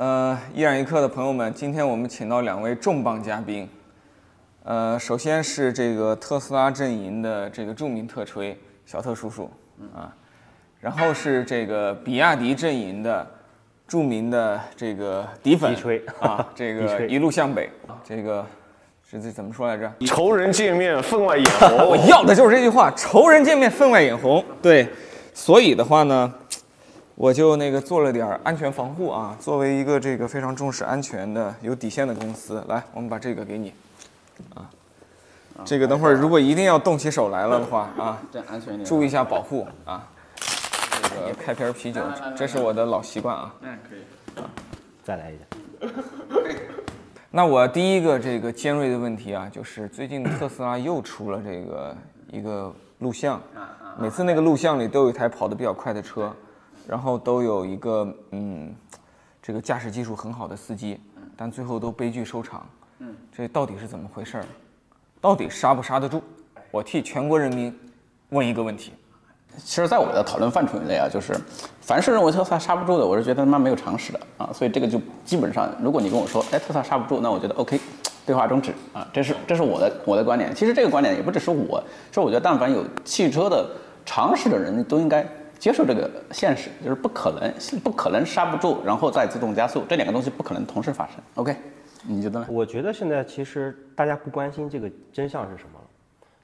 呃，一染一刻的朋友们，今天我们请到两位重磅嘉宾。呃，首先是这个特斯拉阵营的这个著名特吹小特叔叔啊，然后是这个比亚迪阵营的著名的这个迪粉迪吹啊，这 个一路向北，这个是这怎么说来着？仇人见面，分外眼红 我。要的就是这句话，仇人见面分外眼红。对，所以的话呢，我就那个做了点儿安全防护啊。作为一个这个非常重视安全的、有底线的公司，来，我们把这个给你，啊，这个等会儿如果一定要动起手来了的话啊，这安全点。注意一下保护啊。这个开瓶啤酒，这是我的老习惯啊。嗯，可以。再来一下。那我第一个这个尖锐的问题啊，就是最近特斯拉又出了这个一个录像，每次那个录像里都有一台跑得比较快的车，然后都有一个嗯，这个驾驶技术很好的司机，但最后都悲剧收场。嗯，这到底是怎么回事儿？到底刹不刹得住？我替全国人民问一个问题。其实，在我的讨论范畴内啊，就是凡是认为特斯拉刹不住的，我是觉得他妈没有常识的啊。所以这个就基本上，如果你跟我说，哎，特斯拉刹不住，那我觉得 OK，对话终止啊。这是这是我的我的观点。其实这个观点也不只是我，是我觉得但凡有汽车的常识的人都应该接受这个现实，就是不可能不可能刹不住，然后再自动加速，这两个东西不可能同时发生。OK，你觉得呢？我觉得现在其实大家不关心这个真相是什么了，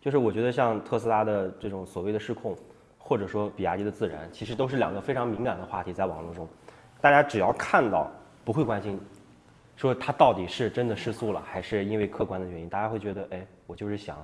就是我觉得像特斯拉的这种所谓的失控，或者说比亚迪的自燃，其实都是两个非常敏感的话题，在网络中，大家只要看到不会关心，说它到底是真的失速了，还是因为客观的原因，大家会觉得，哎，我就是想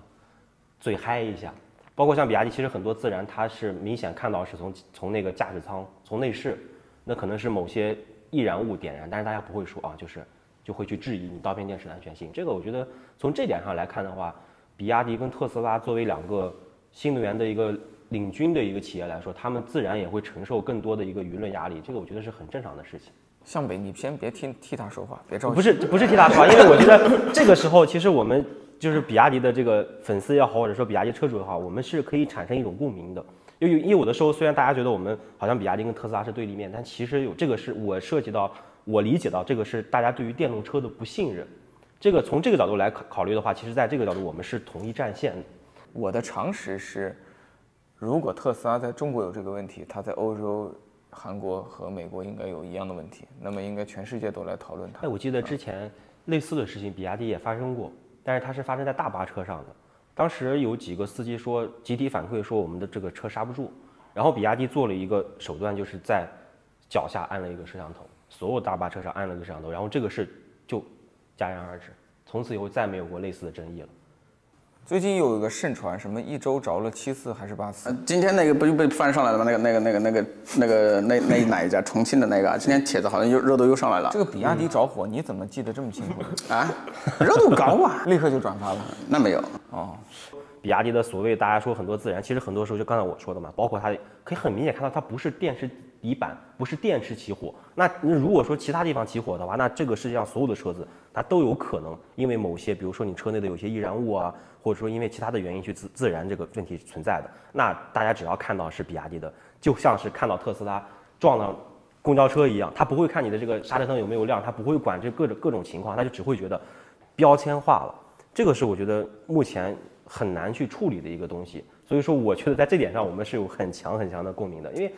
嘴嗨一下。包括像比亚迪，其实很多自燃，它是明显看到是从从那个驾驶舱从内饰，那可能是某些易燃物点燃，但是大家不会说啊，就是就会去质疑你刀片电池的安全性。这个我觉得从这点上来看的话，比亚迪跟特斯拉作为两个新能源的一个领军的一个企业来说，他们自然也会承受更多的一个舆论压力，这个我觉得是很正常的事情。向北，你先别替替他说话，别着急。不是不是替他说话，因为我觉得这个时候其实我们就是比亚迪的这个粉丝也好，或者说比亚迪车主也好，我们是可以产生一种共鸣的。因为因为有的时候虽然大家觉得我们好像比亚迪跟特斯拉是对立面，但其实有这个是我涉及到我理解到这个是大家对于电动车的不信任。这个从这个角度来考考虑的话，其实在这个角度我们是同一战线的。我的常识是，如果特斯拉在中国有这个问题，它在欧洲、韩国和美国应该有一样的问题，那么应该全世界都来讨论它哎，。我记得之前类似的事情，比亚迪也发生过，但是它是发生在大巴车上的。当时有几个司机说，集体反馈说我们的这个车刹不住，然后比亚迪做了一个手段，就是在脚下安了一个摄像头，所有大巴车上安了个摄像头，然后这个事就戛然而止，从此以后再没有过类似的争议了。最近有一个盛传，什么一周着了七次还是八次？今天那个不就被翻上来了吗？那个、那个、那个、那个、那个、那那哪一家？重庆的那个啊，今天帖子好像又热度又上来了这个比亚迪着火，你怎么记得这么清楚？啊，热度高啊？立刻就转发了。那没有哦，比亚迪的所谓大家说很多自然，其实很多时候就刚才我说的嘛，包括它可以很明显看到它不是电池底板，不是电池起火。那如果说其他地方起火的话，那这个世界上所有的车子它都有可能因为某些，比如说你车内的有些易燃物啊，或者说因为其他的原因去自自燃这个问题存在的。那大家只要看到是比亚迪的，就像是看到特斯拉撞了公交车一样，他不会看你的这个刹车灯有没有亮，他不会管这各种各种情况，他就只会觉得标签化了。这个是我觉得目前很难去处理的一个东西。所以说，我觉得在这点上我们是有很强很强的共鸣的，因为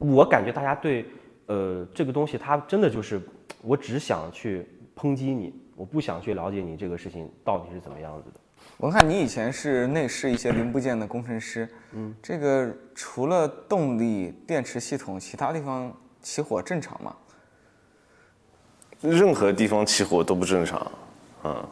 我感觉大家对呃这个东西，它真的就是我只想去抨击你，我不想去了解你这个事情到底是怎么样子的。我看，你以前是内饰一些零部件的工程师，嗯，这个除了动力、电池系统，其他地方起火正常吗？任何地方起火都不正常，嗯，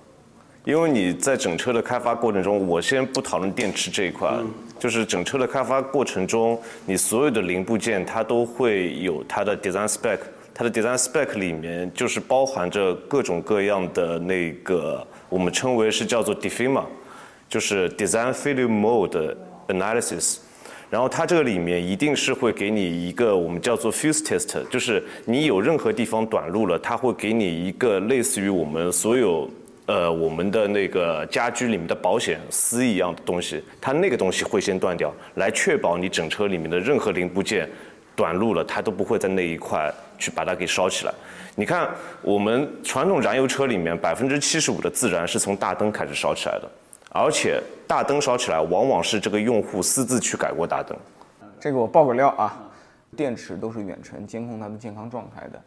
因为你在整车的开发过程中，我先不讨论电池这一块，就是整车的开发过程中，你所有的零部件它都会有它的 design spec，它的 design spec 里面就是包含着各种各样的那个我们称为是叫做 DFIMA，就是 design failure mode analysis。然后它这个里面一定是会给你一个我们叫做 fuse test，就是你有任何地方短路了，它会给你一个类似于我们所有呃我们的那个家居里面的保险丝一样的东西，它那个东西会先断掉，来确保你整车里面的任何零部件短路了，它都不会在那一块去把它给烧起来。你看，我们传统燃油车里面百分之七十五的自燃是从大灯开始烧起来的，而且大灯烧起来往往是这个用户私自去改过大灯。这个我爆个料啊，电池都是远程监控它的健康状态的。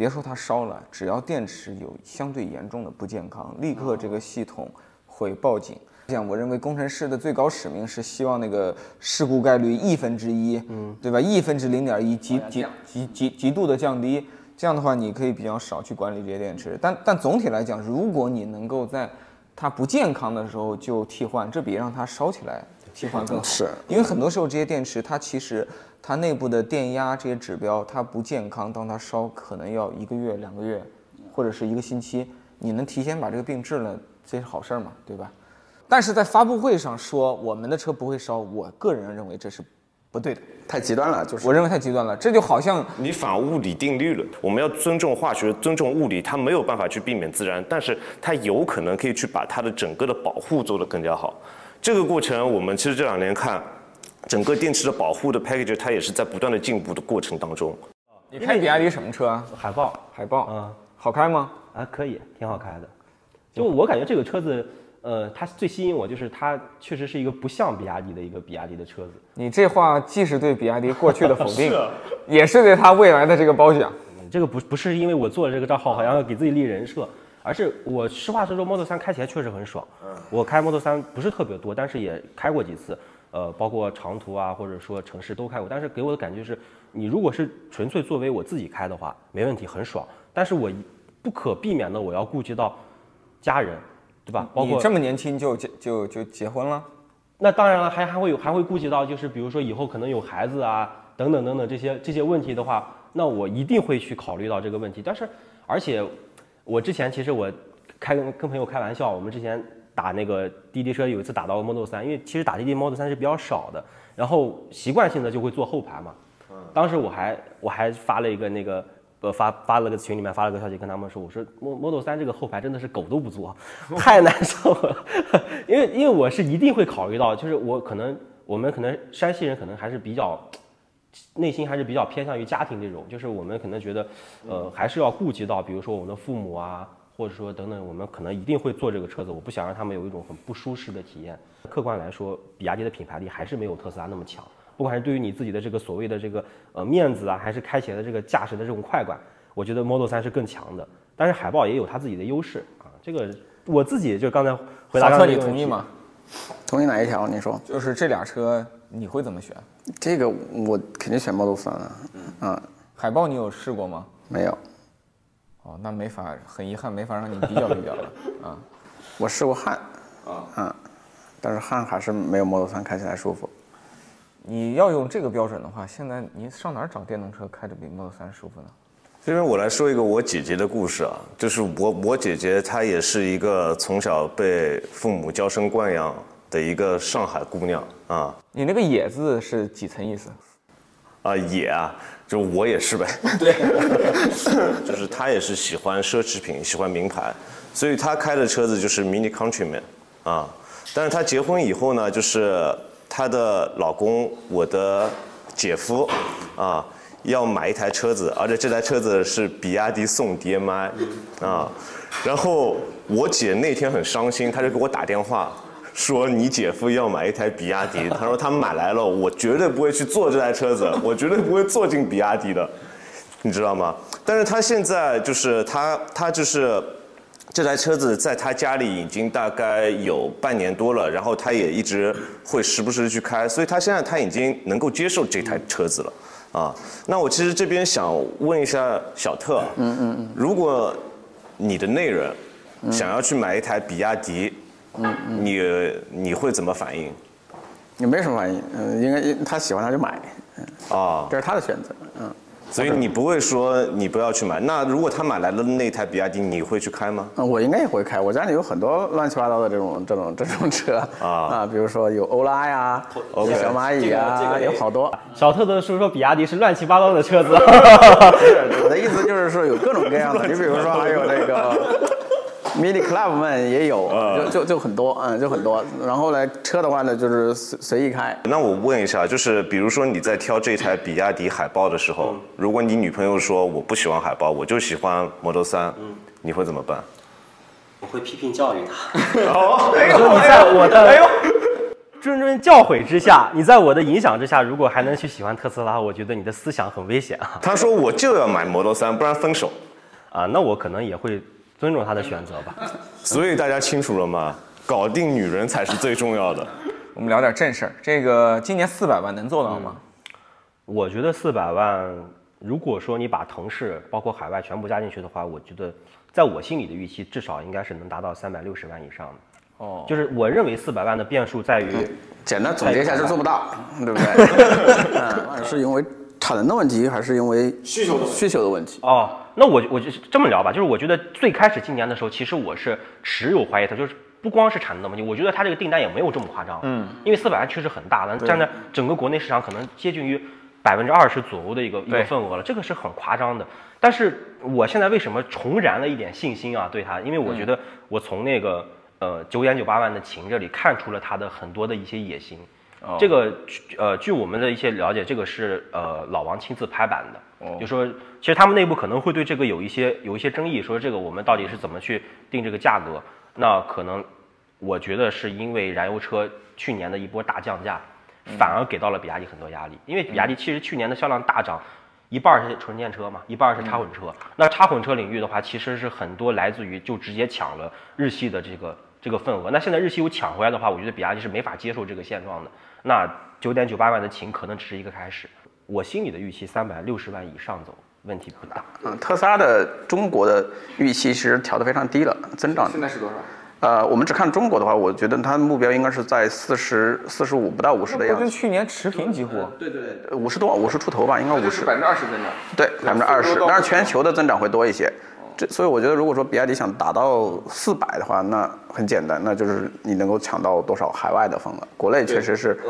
别说它烧了，只要电池有相对严重的不健康，立刻这个系统会报警。这样，我认为工程师的最高使命是希望那个事故概率亿分之一，嗯，对吧？亿分之零点一，极极极极极度的降低。这样的话，你可以比较少去管理这些电池。但但总体来讲，如果你能够在它不健康的时候就替换，这比让它烧起来替换更好。是因为很多时候这些电池它其实它内部的电压这些指标它不健康，当它烧可能要一个月、两个月，或者是一个星期。你能提前把这个病治了，这是好事儿嘛，对吧？但是在发布会上说我们的车不会烧，我个人认为这是不对的，太极端了，就是我认为太极端了。这就好像你反物理定律了。我们要尊重化学，尊重物理，它没有办法去避免自燃，但是它有可能可以去把它的整个的保护做得更加好。这个过程，我们其实这两年看，整个电池的保护的 package，它也是在不断的进步的过程当中。你开比亚迪什么车啊？海豹海豹，嗯，好开吗？啊，可以，挺好开的。就我感觉这个车子，呃，它最吸引我就是它确实是一个不像比亚迪的一个比亚迪的车子。你这话既是对比亚迪过去的否定，也是对它未来的这个褒奖。这个不不是因为我做了这个账号，好像要给自己立人设，而是我实话实说，Model 3开起来确实很爽。嗯我开 Model 3不是特别多，但是也开过几次，呃，包括长途啊，或者说城市都开过。但是给我的感觉是，你如果是纯粹作为我自己开的话，没问题，很爽。但是我不可避免的，我要顾及到家人，对吧？包括你这么年轻就结就就结婚了，那当然了，还还会有还会顾及到，就是比如说以后可能有孩子啊，等等等等这些这些问题的话，那我一定会去考虑到这个问题。但是，而且我之前其实我开跟跟朋友开玩笑，我们之前打那个滴滴车有一次打到 Model 三因为其实打滴滴 Model 三是比较少的，然后习惯性的就会坐后排嘛。当时我还我还发了一个那个呃发发了个群里面发了个消息跟他们说，我说 Mo- Model 三这个后排真的是狗都不坐，太难受了，因为因为我是一定会考虑到，就是我可能我们可能山西人可能还是比较内心还是比较偏向于家庭这种，就是我们可能觉得呃还是要顾及到，比如说我们的父母啊。或者说等等，我们可能一定会坐这个车子，我不想让他们有一种很不舒适的体验。客观来说，比亚迪的品牌力还是没有特斯拉那么强。不管是对于你自己的这个所谓的这个呃面子啊，还是开起来的这个驾驶的这种快感，我觉得 Model 三是更强的。但是海豹也有它自己的优势啊，这个我自己就刚才回答刚才这个问题同意吗？同意哪一条？你说就是这俩车你会怎么选？这个我肯定选 Model 3啊。嗯，海豹你有试过吗？没有，哦，那没法，很遗憾没法让你比较比较了 啊。我试过汉，啊，但是汉还是没有 Model 3开起来舒服。你要用这个标准的话，现在你上哪儿找电动车开着比 Model 3舒服呢？这边我来说一个我姐姐的故事啊，就是我我姐姐她也是一个从小被父母娇生惯养的一个上海姑娘啊你那个“野”字是几层意思？啊野啊，就我也是呗，对，就是她也是喜欢奢侈品，喜欢名牌，所以她开的车子就是 Mini Countryman 啊，但是她结婚以后呢，就是她的老公我的姐夫啊。要买一台车子，而且这台车子是比亚迪宋 DMI，啊，然后我姐那天很伤心，她就给我打电话，说你姐夫要买一台比亚迪，他说他买来了，我绝对不会去坐这台车子，我绝对不会坐进比亚迪的，你知道吗？但是他现在就是他他就是。这台车子在他家里已经大概有半年多了，然后他也一直会时不时去开，所以他现在他已经能够接受这台车子了，啊，那我其实这边想问一下小特，嗯嗯嗯，如果你的内人想要去买一台比亚迪，嗯嗯，你你会怎么反应？也没什么反应，嗯，应该他喜欢他就买，嗯啊，这是他的选择，嗯。所以你不会说你不要去买。那如果他买来了那台比亚迪，你会去开吗？嗯，我应该也会开。我家里有很多乱七八糟的这种这种这种车啊啊，比如说有欧拉呀，小蚂蚁啊，有好多。小特的说说比亚迪是乱七八糟的车子，我的意思就是说有各种各样的，你比如说还有那个 mini club 们也有，就就就很多，嗯，就很多。然后呢，车的话呢，就是随随意开。那我问一下，就是比如说你在挑这台比亚迪海豹的时候，如果你女朋友说我不喜欢海豹，我就喜欢 Model 3，你会怎么办？我会批评教育他。你说你在我的谆谆教诲之下，你在我的影响之下，如果还能去喜欢特斯拉，我觉得你的思想很危险啊！他说我就要买 Model 3，不然分手。啊，那我可能也会尊重他的选择吧。所以大家清楚了吗？搞定女人才是最重要的。我们聊点正事儿。这个今年四百万能做到吗？我觉得四百万，如果说你把腾势包括海外全部加进去的话，我觉得在我心里的预期，至少应该是能达到三百六十万以上的。哦，就是我认为四百万的变数在于，简单总结一下，就是做不到，对不对？嗯，是因为产能的问题，还是因为需求的需求的问题？哦，那我我就这么聊吧，就是我觉得最开始今年的时候，其实我是持有怀疑它，就是不光是产能的问题，我觉得它这个订单也没有这么夸张。嗯，因为四百万确实很大了，占在整个国内市场可能接近于百分之二十左右的一个一个份额了，这个是很夸张的。但是我现在为什么重燃了一点信心啊？对它，因为我觉得我从那个呃九点九八万的琴这里看出了它的很多的一些野心。哦这个呃，据我们的一些了解，这个是呃老王亲自拍板的，哦就说其实他们内部可能会对这个有一些有一些争议，说这个我们到底是怎么去定这个价格？那可能我觉得是因为燃油车去年的一波大降价，反而给到了比亚迪很多压力，因为比亚迪其实去年的销量大涨。一半儿是纯电车嘛，一半儿是插混车。那插混车领域的话，其实是很多来自于就直接抢了日系的这个这个份额。那现在日系又抢回来的话，我觉得比亚迪是没法接受这个现状的。那九点九八万的琴可能只是一个开始，我心里的预期三百六十万以上走，问题不大。嗯，特斯拉的中国的预期其实调得非常低了，增长现在是多少？呃，我们只看中国的话，我觉得它的目标应该是在四十四十五不到五十的样子，去年持平几乎。对对对五十多五十出头吧，应该五十，百分之二十增长。对，百分之二十，多当然全球的增长会多一些。这所以我觉得，如果说比亚迪想达到四百的话，那很简单，那就是你能够抢到多少海外的份额。国内确实是，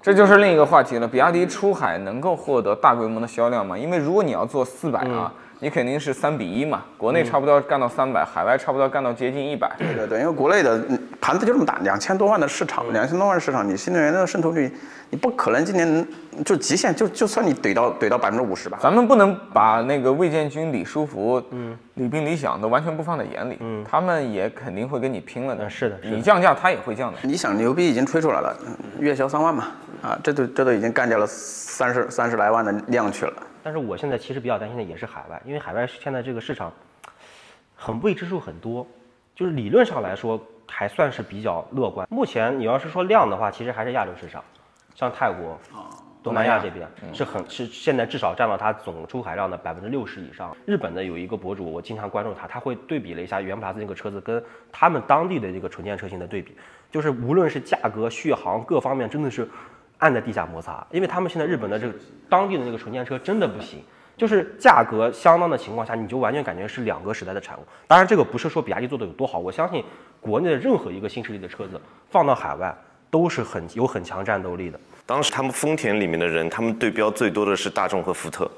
这就是另一个话题了。比亚迪出海能够获得大规模的销量吗？因为如果你要做四百啊，你肯定是三比一嘛，国内差不多干到三百，海外差不多干到接近一百。对对对，因为国内的嗯盘子就这么大，两千多万的市场，两千多万的市场，你新能源的渗透率，你不可能今年就极限，就就算你怼到怼到百分之五十吧。咱们不能把那个魏建军、李书福、嗯、李斌、李想都完全不放在眼里，嗯，他们也肯定会跟你拼了的。嗯是的是的你降价他也会降的。你想牛逼已经吹出来了，嗯月销三万嘛，啊，这都这都已经干掉了三十三十来万的量去了。但是我现在其实比较担心的也是海外，因为海外现在这个市场很未知数很多，就是理论上来说还算是比较乐观。目前你要是说量的话，其实还是亚洲市场，像泰国、东南亚这边是很是现在至少占到它总出海量的百分之六十以上。日本的有一个博主，我经常关注他，他会对比了一下原普拉斯那个车子跟他们当地的这个纯电车型的对比，就是无论是价格、续航各方面，真的是按在地下摩擦，因为他们现在日本的这个当地的那个纯电车真的不行。就是价格相当的情况下，你就完全感觉是两个时代的产物。当然，这个不是说比亚迪做的有多好，我相信国内的任何一个新势力的车子放到海外都是很有很强战斗力的。当时他们丰田里面的人，他们对标最多的是大众和福特，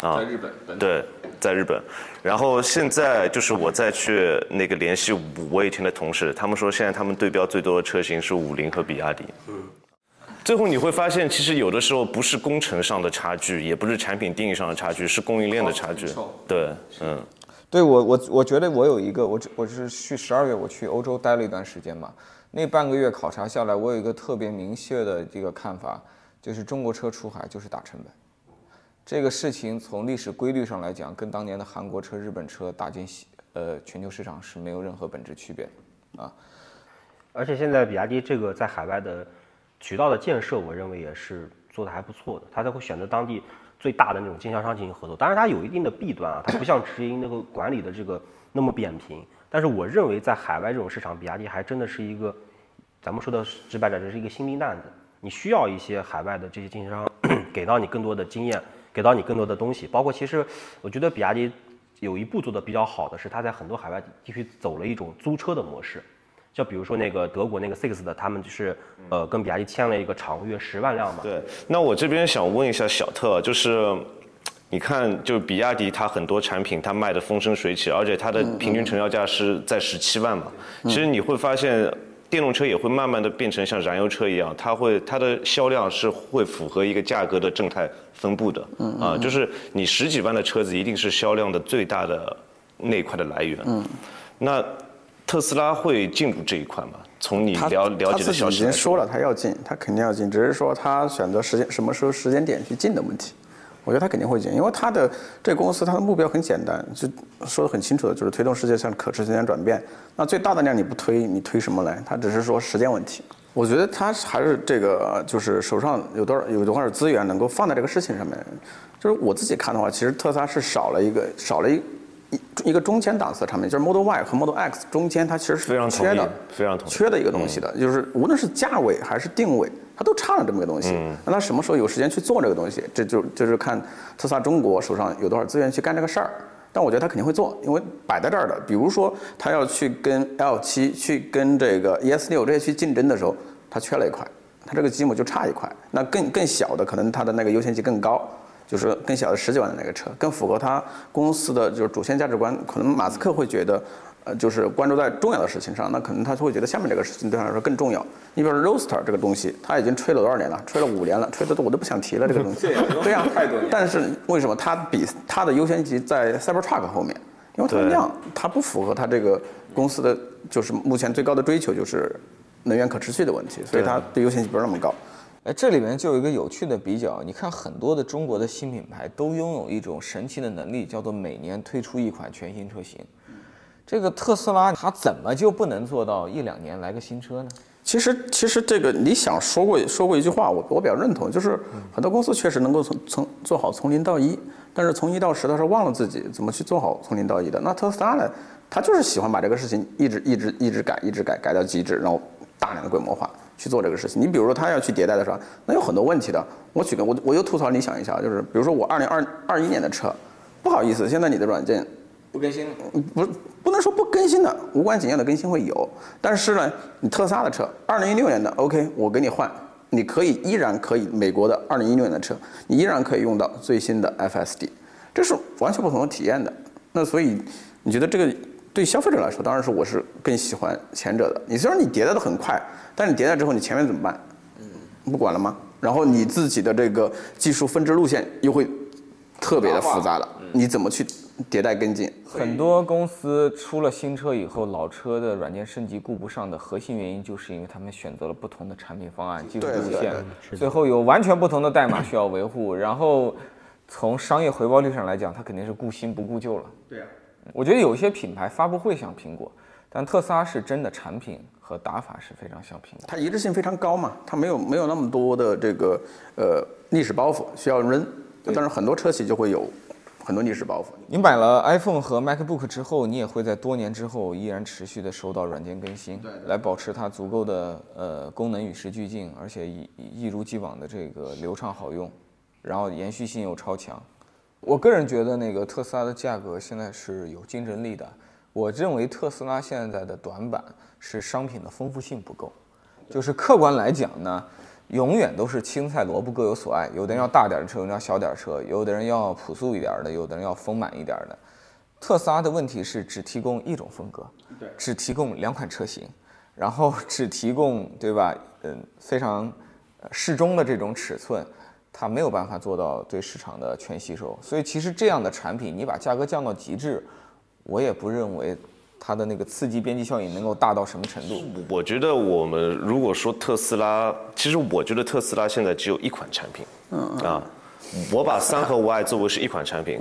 啊，在日本，对，在日本。然后现在就是我再去那个联系五位以前的同事，他们说现在他们对标最多的车型是五菱和比亚迪。嗯。最后你会发现，其实有的时候不是工程上的差距，也不是产品定义上的差距，是供应链的差距。对，嗯。对我我我觉得我有一个，我这我是去十二月我去欧洲待了一段时间嘛，那半个月考察下来，我有一个特别明确的这个看法，就是中国车出海就是打成本。这个事情从历史规律上来讲，跟当年的韩国车、日本车打进西呃全球市场是没有任何本质区别的啊。而且现在比亚迪这个在海外的渠道的建设，我认为也是做的还不错的。他才会选择当地最大的那种经销商进行合作。当然，它有一定的弊端啊，它不像直营那个管理的这个那么扁平。但是我认为在海外这种市场，比亚迪还真的是一个，咱们说的直白点，这是一个新兵蛋子。你需要一些海外的这些经销商给到你更多的经验，给到你更多的东西。包括其实我觉得比亚迪有一步做的比较好的是，它在很多海外地区走了一种租车的模式。就比如说那个德国那个 Six 的，他们就是呃跟比亚迪签了一个长约十万辆嘛。对，那我这边想问一下小特，就是你看，就比亚迪它很多产品它卖的风生水起，而且它的平均成交价是在十七万嘛。其实你会发现，电动车也会慢慢的变成像燃油车一样，它会它的销量是会符合一个价格的正态分布的。嗯啊，就是你十几万的车子一定是销量的最大的那一块的来源。嗯那特斯拉会进入这一块吗？从你了了解的消息来经说了，他要进，他肯定要进，只是说他选择时间什么时候时间点去进的问题。我觉得他肯定会进，因为他的这个公司它的目标很简单，就说的很清楚的，就是推动世界向可持续能源转变。那最大的量你不推，你推什么来？他只是说时间问题。我觉得他还是这个，就是手上有多少有多少资源能够放在这个事情上面。就是我自己看的话，其实特斯拉是少了一个少了一一一个中间档次的产品，就是 Model Y 和 Model X 中间它其实是非常缺的，非常缺的一个东西的，就是无论是价位还是定位，它都差了这么个东西。那它什么时候有时间去做这个东西？这就就是看特斯拉中国手上有多少资源去干这个事儿。但我觉得他肯定会做，因为摆在这儿的，比如说他要去跟 L 7去跟这个 ES 6这些去竞争的时候，他缺了一块，他这个积木就差一块。那更更小的，可能它的那个优先级更高。就是更小的十几万的那个车，更符合他公司的就是主线价值观。可能马斯克会觉得，呃，就是关注在重要的事情上，那可能他就会觉得下面这个事情对他来说更重要。你比如说 Roadster 这个东西，他已经吹了多少年了？吹了五年了，吹的我都不想提了这个东西。对呀，太多但是为什么它比它的优先级在 Cybertruck 后面？因为它的对量，它不符合它这个公司的就是目前最高的追求，就是能源可持续的问题，所以它的优先级不是那么高。哎，这里面就有一个有趣的比较，你看很多的中国的新品牌都拥有一种神奇的能力，叫做每年推出一款全新车型。这个特斯拉它怎么就不能做到一两年来个新车呢？其实，其实这个你想说过说过一句话，我我比较认同，就是很多公司确实能够从从做好从零到一，但是从一到十，他是忘了自己怎么去做好从零到一的。那特斯拉呢，他就是喜欢把这个事情一直一直一直改，一直改，改到极致，然后大量的规模化去做这个事情。你比如说他要去迭代的时候，那有很多问题的。我举个我我又吐槽你想一下，就是比如说我二零二二一年的车，不好意思，现在你的软件不更新了。不不能说不更新的，无关紧要的更新会有，但是呢，你特斯拉的车，二零一六年的 OK，我给你换，你可以依然可以美国的二零一六年的车，你依然可以用到最新的 FSD，这是完全不同的体验的。那所以你觉得这个对消费者来说，当然是我是更喜欢前者的。你虽然你迭代的很快，但你迭代之后你前面怎么办？不管了吗？然后你自己的这个技术分支路线又会特别的复杂了，你怎么去迭代跟进？很多公司出了新车以后，老车的软件升级顾不上的核心原因，就是因为他们选择了不同的产品方案、技术对对路线，最后有完全不同的代码需要维护，然后从商业回报率上来讲，它肯定是顾新不顾旧了。对啊。我觉得有些品牌发布会像苹果，但特斯拉是真的产品和打法是非常像苹果。它一致性非常高嘛，它没有没有那么多的这个呃历史包袱需要扔，但是很多车企就会有很多历史包袱。你买了 iPhone 和 MacBook 之后，你也会在多年之后依然持续的收到软件更新，来保持它足够的呃功能与时俱进，而且一一如既往的这个流畅好用，然后延续性又超强。我个人觉得那个特斯拉的价格现在是有竞争力的。我认为特斯拉现在的短板是商品的丰富性不够，就是客观来讲呢，永远都是青菜萝卜各有所爱，有的人要大点儿的车，有的人要小点车，有的人要朴素一点儿的，有的人要丰满一点儿的。特斯拉的问题是只提供一种风格，只提供两款车型，然后只提供对吧？嗯，非常呃适中的这种尺寸，它没有办法做到对市场的全吸收。所以其实这样的产品，你把价格降到极致，我也不认为它的那个刺激边际效应能够大到什么程度。我觉得我们如果说特斯拉，其实我觉得特斯拉现在只有一款产品，嗯啊，我把三和 Y 作为是一款产品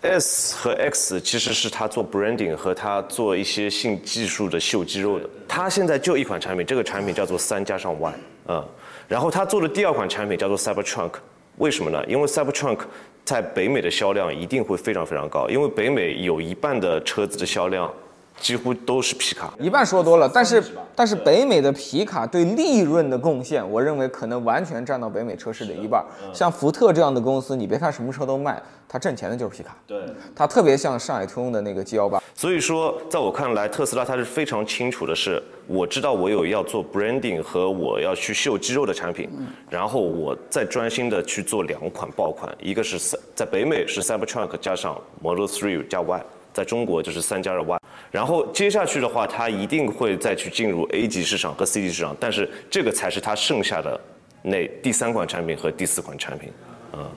，S 和 X 其实是它做 branding 和它做一些性技术的秀肌肉的。它现在就一款产品，这个产品叫做三加上 Y，嗯，然后他做的第二款产品叫做 Cybertruck，为什么呢？因为 Cybertruck 在北美的销量一定会非常非常高，因为北美有一半的车子的销量几乎都是皮卡。一半说多了，但是但是北美的皮卡对利润的贡献，我认为可能完全占到北美车市的一半。像福特这样的公司，你别看什么车都卖，它挣钱的就是皮卡。对，它特别像上海通用的那个 G 幺八。所以说，在我看来，特斯拉它是非常清楚的是，我知道我有要做 branding 和我要去秀肌肉的产品，然后我再专心的去做两款爆款，一个是三在北美是 Cybertruck 加上 Model Three 加 Y，在中国就是三加二 Y。然后接下去的话，它一定会再去进入 A 级市场和 C 级市场，但是这个才是它剩下的那第三款产品和第四款产品，嗯。